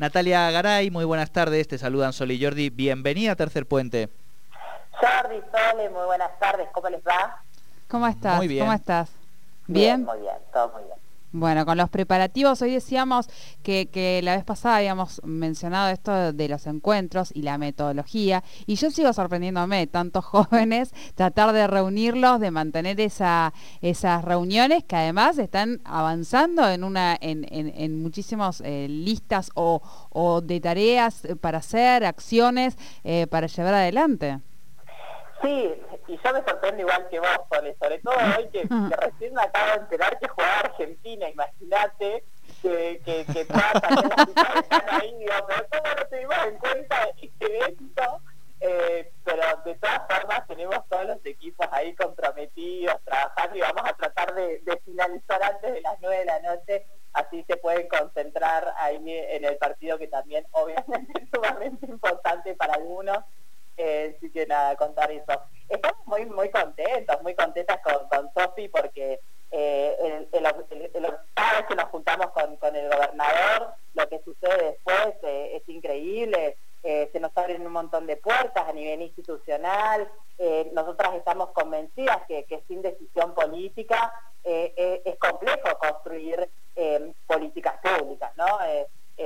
Natalia Garay, muy buenas tardes, te saludan Sol y Jordi, bienvenida a Tercer Puente. Jordi, Sole, muy buenas tardes, ¿cómo les va? ¿Cómo estás? Muy bien. ¿Cómo estás? ¿Bien? Muy bien, todo muy bien. Bueno, con los preparativos, hoy decíamos que, que, la vez pasada habíamos mencionado esto de los encuentros y la metodología, y yo sigo sorprendiéndome, tantos jóvenes, tratar de reunirlos, de mantener esa, esas reuniones que además están avanzando en una en, en, en muchísimas eh, listas o, o, de tareas para hacer, acciones eh, para llevar adelante. Sí, y yo me sorprendo igual que vos, Sole, sobre todo hoy que, que, recién me acabo de enterar que jugaba Argentina, imagínate que, que, que todas las están ahí, digo, pero ¿cómo no tuvimos en cuenta este evento? Eh, pero de todas formas tenemos todos los equipos ahí comprometidos, trabajando y vamos a tratar de, de finalizar antes de las nueve de la noche, así se pueden concentrar ahí en el partido que también obviamente es sumamente importante para algunos eh, sí que nada, contar eso. Estamos muy muy contentos, muy contentas con, con Sofi porque eh, el, el, el, cada vez que nos juntamos con, con el gobernador, lo que sucede después eh, es increíble, eh, se nos abren un montón de puertas a nivel institucional, nosotras estamos convencidas que, que sin decisión política es complejo construir políticas públicas, ¿no?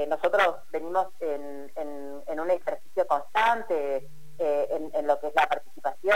nosotros venimos en, en, en un ejercicio constante en, en, lo que es la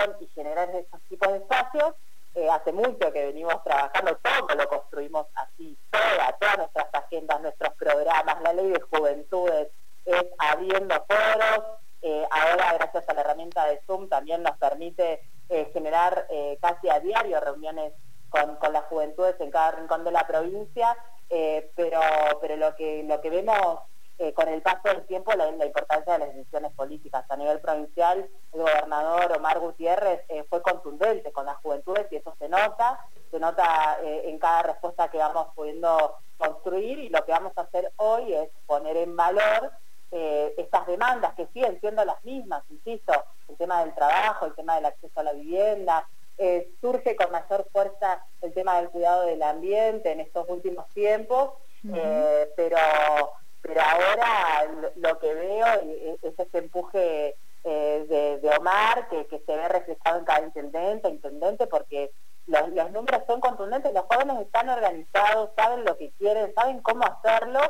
participación y generar esos tipos de espacios. Eh, hace mucho que venimos trabajando, todo lo construimos así, toda, todas nuestras agendas, nuestros programas, la ley de juventudes, es abriendo foros. Eh, ahora, gracias a la herramienta de Zoom, también nos permite eh, generar eh, casi a diario reuniones con, con, las juventudes en cada rincón de la provincia, pero, pero lo, que, lo que vemos eh, con el paso del tiempo la, la, importancia de las decisiones políticas. A nivel provincial, el gobernador Omar Gutiérrez eh, fue contundente con las juventudes y eso se nota, nota eh, en cada respuesta que vamos pudiendo construir y lo que vamos a hacer hoy es poner en valor eh, estas demandas que siguen siendo las mismas, insisto, el tema del trabajo, el tema del acceso a la vivienda, eh, surge con mayor fuerza el tema del cuidado del ambiente en estos últimos tiempos, uh -huh. pero pero ahora lo que veo es ese empuje eh, de, de, Omar que, que, se ve reflejado en cada intendente, intendente, porque los, los, son contundentes, los jóvenes están organizados, saben lo que quieren, saben cómo hacerlo,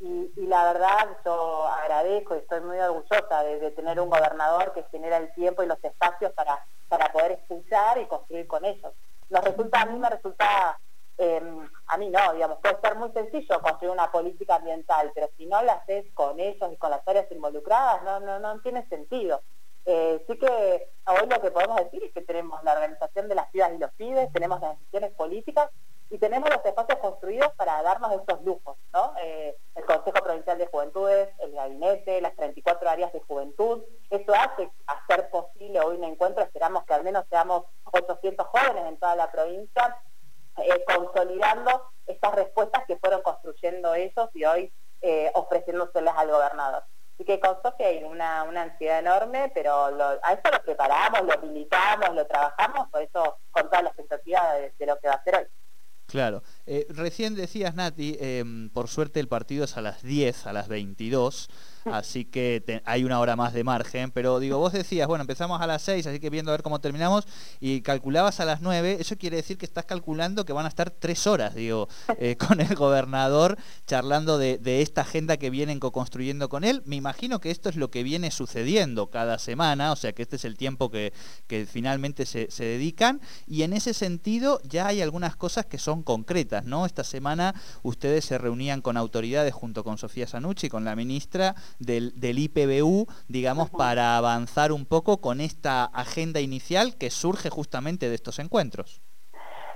y, la verdad yo agradezco y estoy muy orgullosa de, tener un gobernador que genera el tiempo y los espacios para, para poder escuchar y construir con ellos. Nos resulta, a mí me resulta eh, a mí no, digamos, puede ser muy sencillo construir una política ambiental, pero si no la haces con ellos y con las áreas involucradas, no, no, no tiene sentido. Eh, sí que hoy lo que podemos decir es que tenemos la organización de las pibas y los pibes, tenemos las decisiones políticas y tenemos los espacios construidos para darnos estos lujos, ¿no? Eh, el Consejo Provincial de Juventudes, el gabinete, las 34 áreas de juventud, eso hace hacer posible hoy un encuentro, esperamos que al menos seamos 800 jóvenes en toda la provincia, eh, consolidando estas respuestas que fueron construyendo ellos y hoy eh, ofreciéndoselas al gobernador. Así que con Sofía hay una, una ansiedad enorme, pero lo, a eso lo preparamos, lo militamos, lo trabajamos, por eso con toda la expectativa de, de lo que va a ser hoy. Claro. Eh, recién decías, Nati, eh, por suerte el partido es a las 10, a las 22, así que te, hay una hora más de margen, pero digo, vos decías, bueno, empezamos a las 6, así que viendo a ver cómo terminamos, y calculabas a las 9, eso quiere decir que estás calculando que van a estar 3 horas, digo, eh, con el gobernador, charlando de, de esta agenda que vienen co-construyendo con él. Me imagino que esto es lo que viene sucediendo cada semana, o sea que este es el tiempo que, que finalmente se, se dedican, y en ese sentido ya hay algunas cosas que son concretas, ¿no? Esta semana ustedes se reunían con autoridades junto con Sofía Sanucci, con la ministra del, del IPBU, digamos, uh -huh. para avanzar un poco con esta agenda inicial que surge justamente de estos encuentros.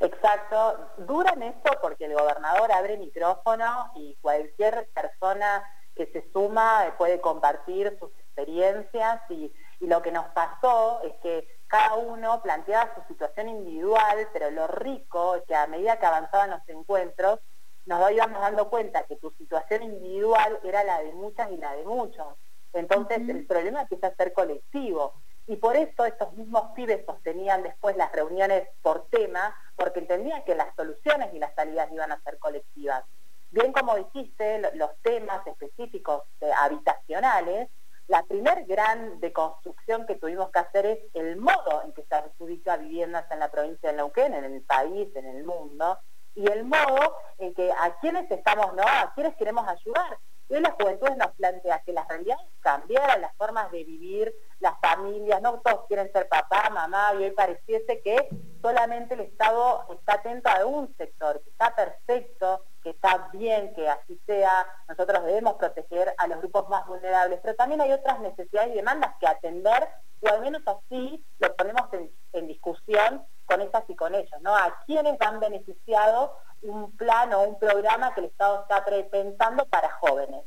Exacto, dura en esto porque el gobernador abre micrófono y cualquier persona que se suma puede compartir sus experiencias y, y lo que nos pasó es que cada uno planteaba su situación individual, pero lo rico es que a medida que avanzaban los encuentros, nos íbamos dando cuenta que tu situación individual era la de muchas y la de muchos. Entonces, uh -huh. el problema empieza a ser colectivo. Y por eso estos mismos pibes sostenían después las reuniones por tema, porque entendían que las soluciones y las salidas iban a ser colectivas. Bien como dijiste, los temas específicos habitacionales, la primer gran deconstrucción que tuvimos que hacer es el modo en que se adjudica viviendas en la provincia de Neuquén, en el país, en el mundo, y el modo en que a quienes estamos, ¿no? A quienes queremos ayudar. Y hoy la juventud nos plantea que las realidades cambiaron, las formas de vivir, las familias, no todos quieren ser papá, mamá, y hoy pareciese que solamente el Estado está atento a un sector, que está perfecto, que está bien que así sea, nosotros debemos proteger a los grupos más vulnerables, pero también hay otras necesidades y demandas que atender, o al menos así lo ponemos en, discusión con esas y con ellos, ¿no? A quienes han beneficiado un plan o un programa que el Estado está pensando para jóvenes.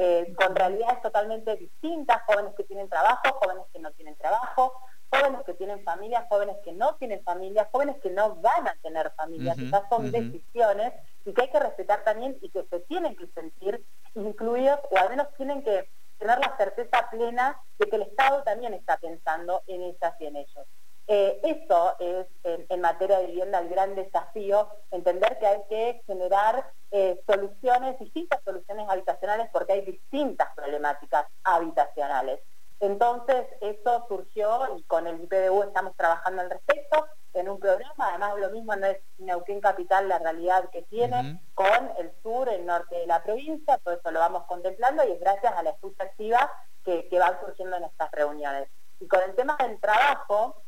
Eh, con realidades totalmente distintas, jóvenes que tienen trabajo, jóvenes que no tienen trabajo, jóvenes que tienen familias, jóvenes que no tienen familias, jóvenes que no van a tener familias, uh son decisiones y que hay que respetar también y que se tienen que sentir incluidos o al menos tienen que tener la certeza plena de que el Estado también está pensando en ellas y en ellos. Eh, eso es en, materia de vivienda el gran desafío, entender que hay que generar eh, soluciones, distintas soluciones habitacionales porque hay distintas problemáticas habitacionales. Entonces, eso surgió y con el IPDU estamos trabajando al respecto en un programa, además lo mismo no es Neuquén Capital la realidad que tiene con el sur, el norte de la provincia, todo eso lo vamos contemplando y es gracias a la escucha activa que, van surgiendo en estas reuniones. Y con el tema del trabajo,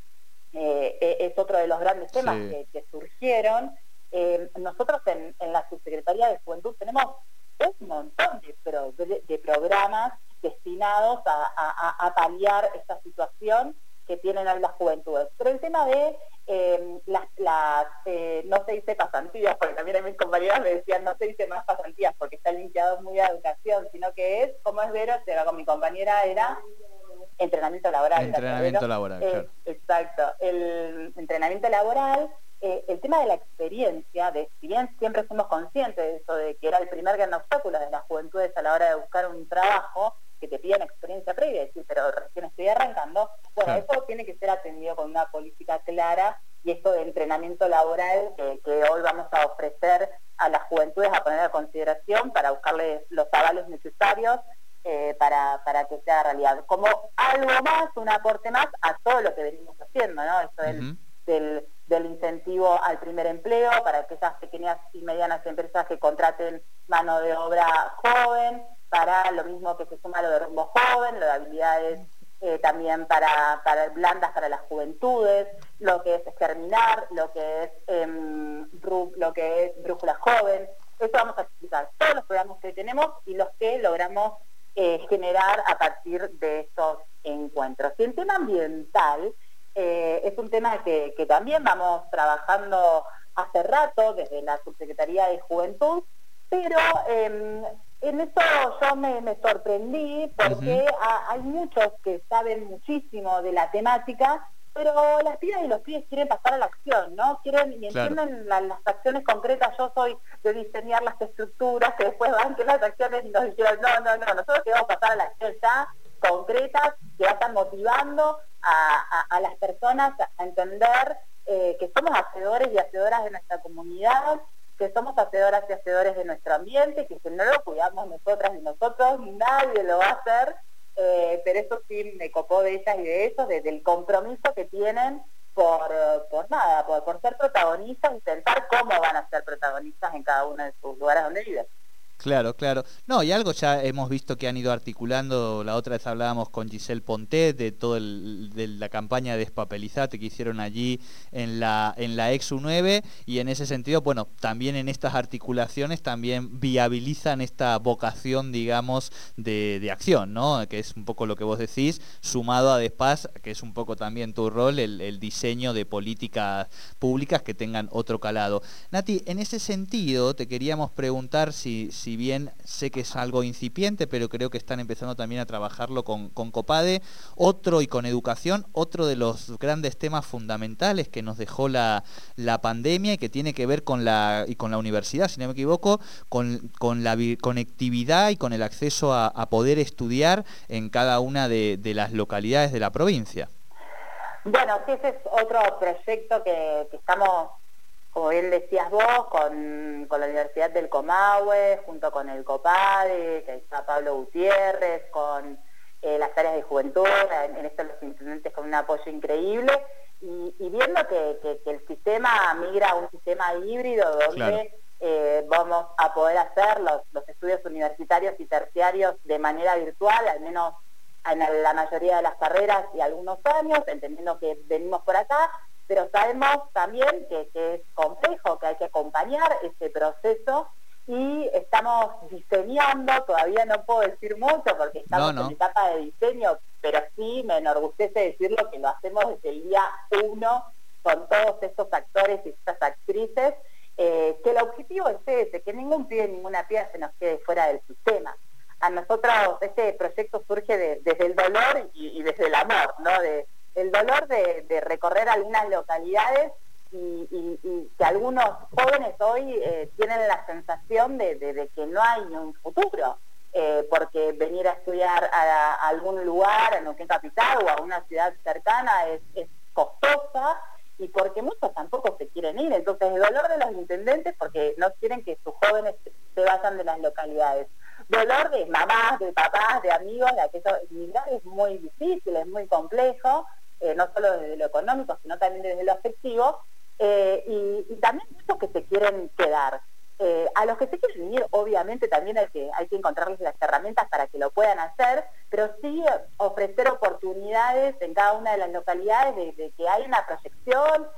eh, e, es otro de los grandes temas que, surgieron. Eh, nosotros en, la Subsecretaría de Juventud tenemos un montón de, de programas destinados a, paliar esta situación que tienen hoy las juventudes. Pero el tema de em, las, eh, no se dice pasantías, porque también a mis compañeras me decían no se dice más pasantías porque está limpiado muy a educación, sino que es, como es Vero, con mi compañera era entrenamiento laboral. Entrenamiento laboral, eh, Exacto. El entrenamiento laboral eh, el tema de la experiencia, de si bien siempre fuimos conscientes de eso, de que era el primer gran obstáculo de las juventudes a la hora de buscar un trabajo, que te piden experiencia previa, decir, pero recién estoy arrancando, bueno, eso tiene que ser atendido con una política clara y esto de entrenamiento laboral que, hoy vamos a ofrecer a las juventudes a poner a consideración para buscarles los avales necesarios eh, para, para que sea realidad. Como algo más, un aporte más a todo lo que venimos haciendo, ¿no? Esto del, del, incentivo al primer empleo para aquellas pequeñas y medianas empresas que contraten mano de obra joven, para lo mismo que se suma lo de rumbo joven, lo de habilidades eh, también para, para, blandas para las juventudes, lo que es germinar, lo que es em, lo que es brújula joven. Eso vamos a explicar todos los programas que tenemos y los que logramos eh, generar a partir de estos encuentros. Y el tema ambiental eh, es un tema que, que también vamos trabajando hace rato desde la Subsecretaría de Juventud, pero em, en eso yo me, sorprendí porque hay muchos que saben muchísimo de la temática, pero las pibas y los pibes quieren pasar a la acción, ¿no? Quieren y entienden las acciones concretas. Yo soy de diseñar las estructuras que después van que las acciones y nos dijeron, no, no, no, nosotros queremos pasar a la acción ya concretas que vayan motivando a, las personas a entender eh, que somos hacedores y hacedoras de nuestra comunidad, que somos hacedoras y hacedores de nuestro ambiente, que si no lo cuidamos nosotras y nosotros, nadie lo va a hacer, eh, pero eso sí me copó de ellas y de ellos, desde el compromiso que tienen por, por nada, por, por ser protagonistas y pensar cómo van a ser protagonistas en cada uno de sus lugares donde viven. Claro, claro. No, y algo ya hemos visto que han ido articulando, la otra vez hablábamos con Giselle Pontet de toda la campaña de Despapelizate que hicieron allí en la, en la Exu 9 y en ese sentido, bueno, también en estas articulaciones también viabilizan esta vocación, digamos, de, de acción, ¿no? Que es un poco lo que vos decís, sumado a Despaz, que es un poco también tu rol, el, el diseño de políticas públicas que tengan otro calado. Nati, en ese sentido te queríamos preguntar si si bien sé que es algo incipiente, pero creo que están empezando también a trabajarlo con, Copade. Otro y con educación, otro de los grandes temas fundamentales que nos dejó la, pandemia y que tiene que ver con la, y con la universidad, si no me equivoco, con, la conectividad y con el acceso a, poder estudiar en cada una de, las localidades de la provincia. Bueno, sí, ese es otro proyecto que, estamos como bien decías vos, con, la Universidad del Comahue, junto con el COPADE, que está Pablo Gutiérrez, con eh, las áreas de juventud, en, esto los intendentes con un apoyo increíble, y, viendo que, el sistema migra a un sistema híbrido donde eh, vamos a poder hacer los, los estudios universitarios y terciarios de manera virtual, al menos en la mayoría de las carreras y algunos años, entendiendo que venimos por acá, pero sabemos también que, es complejo, que hay que acompañar ese proceso y estamos diseñando, todavía no puedo decir mucho porque estamos en etapa de diseño, pero sí me enorgullece decirlo que lo hacemos desde el día uno con todos estos actores y estas actrices, eh, que el objetivo es ese, que ningún pie, ninguna pieza se nos quede fuera del sistema. A nosotros este proyecto surge desde el dolor y, desde el amor, ¿no? De, el dolor de, recorrer algunas localidades y, que algunos jóvenes hoy eh, tienen la sensación de, que no hay un futuro, eh, porque venir a estudiar a, algún lugar, en Neuquén Capital o a una ciudad cercana es, costosa y porque muchos tampoco se quieren ir. Entonces el dolor de los intendentes porque no quieren que sus jóvenes se vayan de las localidades. Dolor de mamás, de papás, de amigos, de aquellos migrar es muy difícil, es muy complejo eh, no solo desde lo económico, sino también desde lo afectivo, eh, y, también muchos que se quieren quedar. Eh, a los que se quieren ir, obviamente también hay que, hay que encontrarles las herramientas para que lo puedan hacer, pero sí ofrecer oportunidades en cada una de las localidades de, que hay una proyección,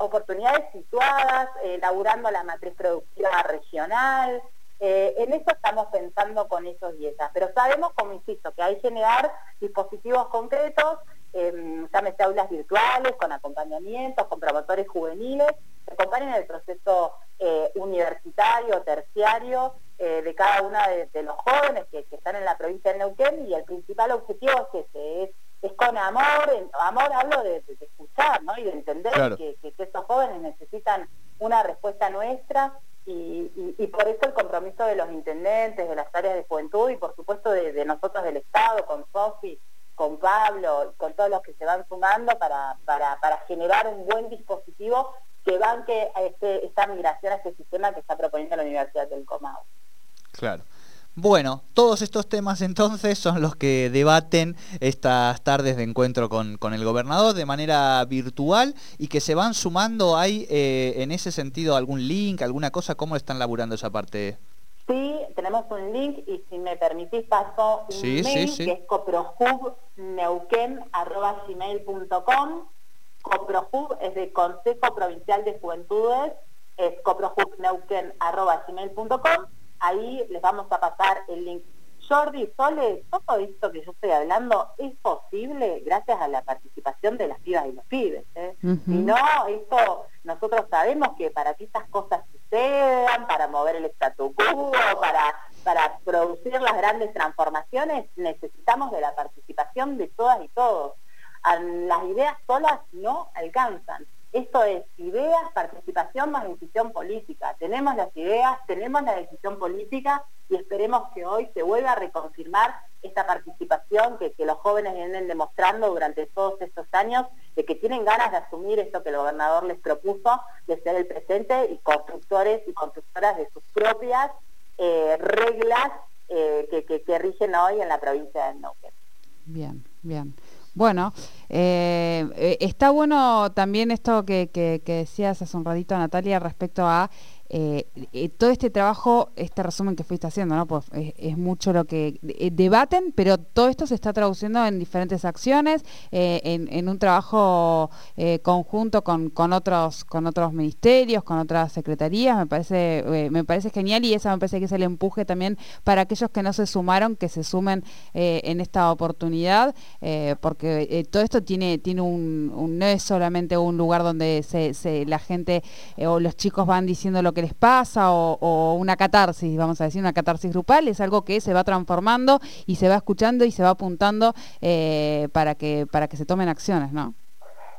oportunidades situadas, elaborando la matriz productiva regional, en eso estamos pensando con esos y esas, pero sabemos, como insisto, que hay que generar dispositivos concretos eh, llámese aulas virtuales, con acompañamientos, con promotores juveniles, que acompañen el proceso eh, universitario, terciario eh, de cada uno de, los jóvenes que, están en la provincia de Neuquén y el principal objetivo es ese, es, con amor, amor hablo de, escuchar ¿no? y de entender que, estos jóvenes necesitan una respuesta nuestra y, por eso el compromiso de los intendentes, de las áreas de juventud y por supuesto de, nosotros del Estado, con Sofi, con Pablo, sumando para, para, para generar un buen dispositivo que banque a este, esta migración a este sistema que está proponiendo la Universidad del Comau. Claro. Bueno, todos estos temas entonces son los que debaten estas tardes de encuentro con, con el gobernador de manera virtual y que se van sumando. ¿Hay eh, en ese sentido algún link, alguna cosa? ¿Cómo están laburando esa parte? Sí, tenemos un link y si me permitís paso un mail que es coprohubneuquen.com. Coprohub es de Consejo Provincial de Juventudes, es coprohubneuquen.com. Ahí les vamos a pasar el link. Jordi, Sole, todo esto que yo estoy hablando es posible gracias a la participación de las pibas y los pibes. ¿eh? Si no, esto nosotros sabemos que para que estas cosas sucedan, mover el statu quo, para, para producir las grandes transformaciones, necesitamos de la participación de todas y todos. Las ideas solas no alcanzan. Esto es ideas, participación más decisión política. Tenemos las ideas, tenemos la decisión política y esperemos que hoy se vuelva a reconfirmar esta participación que, los jóvenes vienen demostrando durante todos estos años, de que tienen ganas de asumir esto que el gobernador les propuso, de ser el presente y constructores y constructoras de sus propias eh, reglas eh, que, rigen hoy en la provincia de Neuquén. Bien, bien. Bueno, eh, eh, está bueno también esto que, que, decías hace un ratito, Natalia, respecto a eh, eh, todo este trabajo, este resumen que fuiste haciendo, ¿no? Pues es, mucho lo que eh, debaten, pero todo esto se está traduciendo en diferentes acciones, en, un trabajo conjunto con, con, otros, con otros ministerios, con otras secretarías, me parece, me parece genial y esa me parece que es el empuje también para aquellos que no se sumaron, que se sumen en esta oportunidad, porque todo esto tiene, tiene un, no es solamente un lugar donde se, la gente o los chicos van diciendo lo que les pasa o, una catarsis, vamos a decir, una catarsis grupal, es algo que se va transformando y se va escuchando y se va apuntando eh, para, que, para que se tomen acciones, ¿no?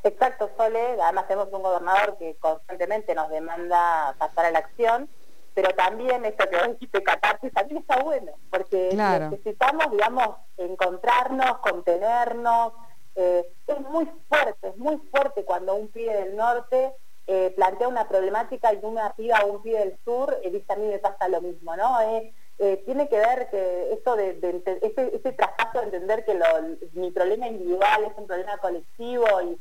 Exacto, Sole. Además tenemos un gobernador que constantemente nos demanda pasar a la acción, pero también esto que vos dijiste, catarsis, también está bueno, porque necesitamos, digamos, encontrarnos, contenernos. Eh, es muy fuerte, es muy fuerte cuando un pibe del norte eh, plantea una problemática y una piba o un pibe del sur, eh, dice a mí me pasa lo mismo, ¿no? Eh, tiene que ver que esto de, ese, ese traspaso de entender que mi problema individual es un problema colectivo y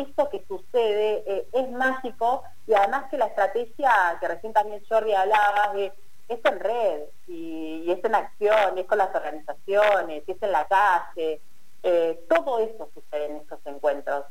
esto que sucede es mágico y además que la estrategia que recién también Jordi hablaba es en red y, es en acción, es con las organizaciones, es en la calle, todo eso sucede en estos encuentros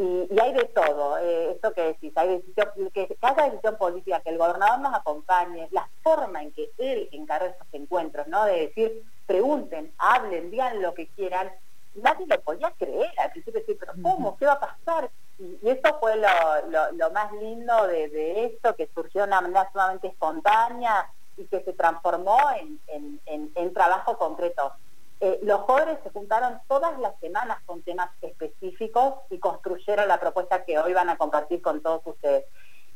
y, hay de todo, eh, esto que decís, hay decisión, que cada decisión política, que el gobernador nos acompañe, la forma en que él encarga estos encuentros, ¿no? De decir, pregunten, hablen, digan lo que quieran, nadie lo podía creer al principio, decir, pero ¿cómo? ¿Qué va a pasar? Y, eso fue lo, más lindo de, esto, que surgió de una manera sumamente espontánea y que se transformó en, en trabajo concreto. Eh, los jóvenes se juntaron todas las semanas con temas específicos y construyeron la propuesta que hoy van a compartir con todos ustedes.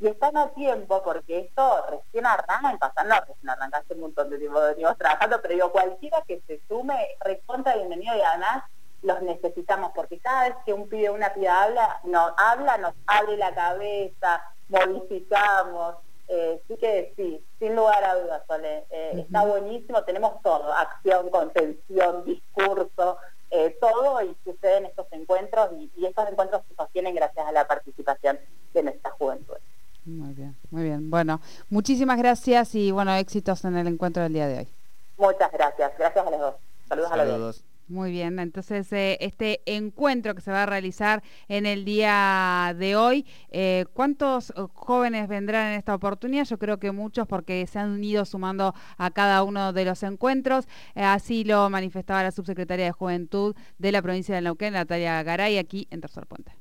Y están a tiempo porque esto recién arranca, o no, recién arranca, hace un montón de tiempo venimos trabajando, pero digo, cualquiera que se sume, recontra bienvenido y además los necesitamos porque cada vez que un pibe una piba habla, nos habla, nos abre la cabeza, modificamos, eh, sí que sí, sin lugar a dudas, Sole. Eh, está buenísimo, tenemos todo, acción, contención, discurso, eh, todo y sucede en estos encuentros y, estos encuentros se sostienen gracias a la participación de nuestra juventud. Muy bien, muy bien. Bueno, muchísimas gracias y bueno, éxitos en el encuentro del día de hoy. Muchas gracias, gracias a los dos. Saludos, a los dos. Muy bien, entonces eh, este encuentro que se va a realizar en el día de hoy, eh, ¿cuántos eh, jóvenes vendrán en esta oportunidad? Yo creo que muchos porque se han ido sumando a cada uno de los encuentros. así lo manifestaba la subsecretaria de Juventud de la provincia de Neuquén, Natalia Garay, aquí en Tercer Puente.